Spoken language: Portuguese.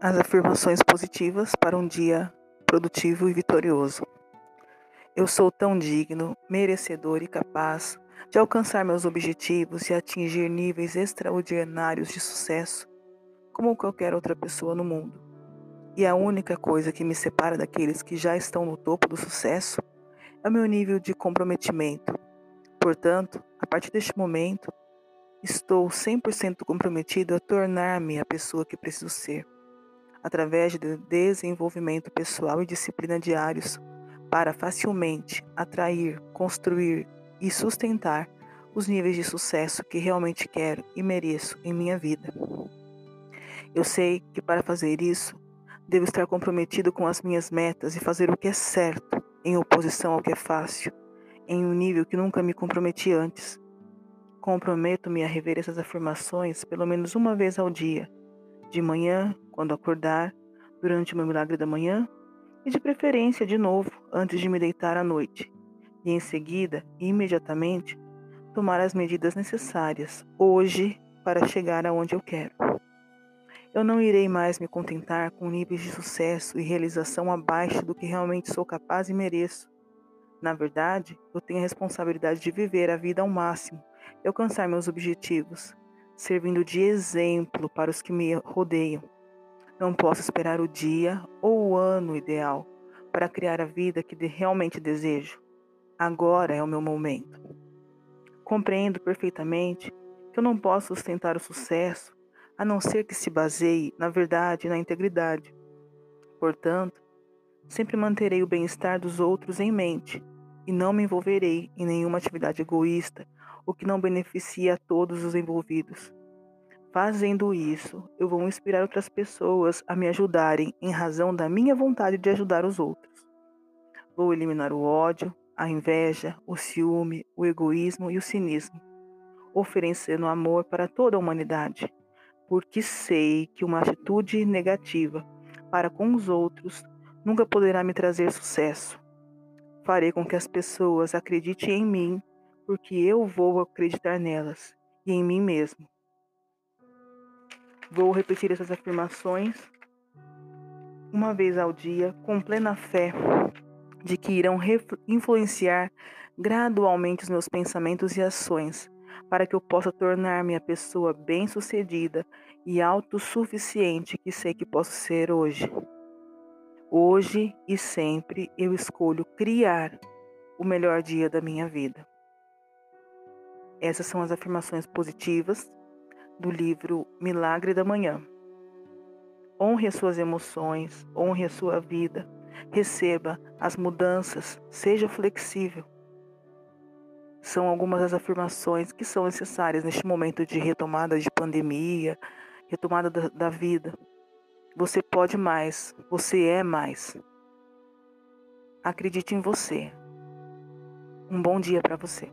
as afirmações positivas para um dia produtivo e vitorioso. Eu sou tão digno, merecedor e capaz de alcançar meus objetivos e atingir níveis extraordinários de sucesso como qualquer outra pessoa no mundo. E a única coisa que me separa daqueles que já estão no topo do sucesso é o meu nível de comprometimento. Portanto, a partir deste momento, estou 100% comprometido a tornar-me a pessoa que preciso ser através de desenvolvimento pessoal e disciplina diários, para facilmente atrair, construir e sustentar os níveis de sucesso que realmente quero e mereço em minha vida. Eu sei que para fazer isso, devo estar comprometido com as minhas metas e fazer o que é certo, em oposição ao que é fácil, em um nível que nunca me comprometi antes. Comprometo-me a rever essas afirmações pelo menos uma vez ao dia de manhã, quando acordar, durante o meu milagre da manhã, e de preferência de novo antes de me deitar à noite, e em seguida, imediatamente, tomar as medidas necessárias hoje para chegar aonde eu quero. Eu não irei mais me contentar com níveis de sucesso e realização abaixo do que realmente sou capaz e mereço. Na verdade, eu tenho a responsabilidade de viver a vida ao máximo e alcançar meus objetivos, servindo de exemplo para os que me rodeiam. Não posso esperar o dia ou o ano ideal para criar a vida que realmente desejo. Agora é o meu momento. Compreendo perfeitamente que eu não posso sustentar o sucesso a não ser que se baseie na verdade e na integridade. Portanto, sempre manterei o bem-estar dos outros em mente e não me envolverei em nenhuma atividade egoísta o que não beneficia a todos os envolvidos. Fazendo isso, eu vou inspirar outras pessoas a me ajudarem em razão da minha vontade de ajudar os outros. Vou eliminar o ódio, a inveja, o ciúme, o egoísmo e o cinismo, oferecendo amor para toda a humanidade, porque sei que uma atitude negativa para com os outros nunca poderá me trazer sucesso. Farei com que as pessoas acreditem em mim porque eu vou acreditar nelas e em mim mesmo. Vou repetir essas afirmações uma vez ao dia, com plena fé de que irão influenciar gradualmente os meus pensamentos e ações, para que eu possa tornar-me a pessoa bem-sucedida e autossuficiente que sei que posso ser hoje. Hoje e sempre eu escolho criar o melhor dia da minha vida. Essas são as afirmações positivas do livro Milagre da Manhã. Honre as suas emoções, honre a sua vida, receba as mudanças, seja flexível. São algumas das afirmações que são necessárias neste momento de retomada de pandemia, retomada da, da vida. Você pode mais, você é mais. Acredite em você. Um bom dia para você.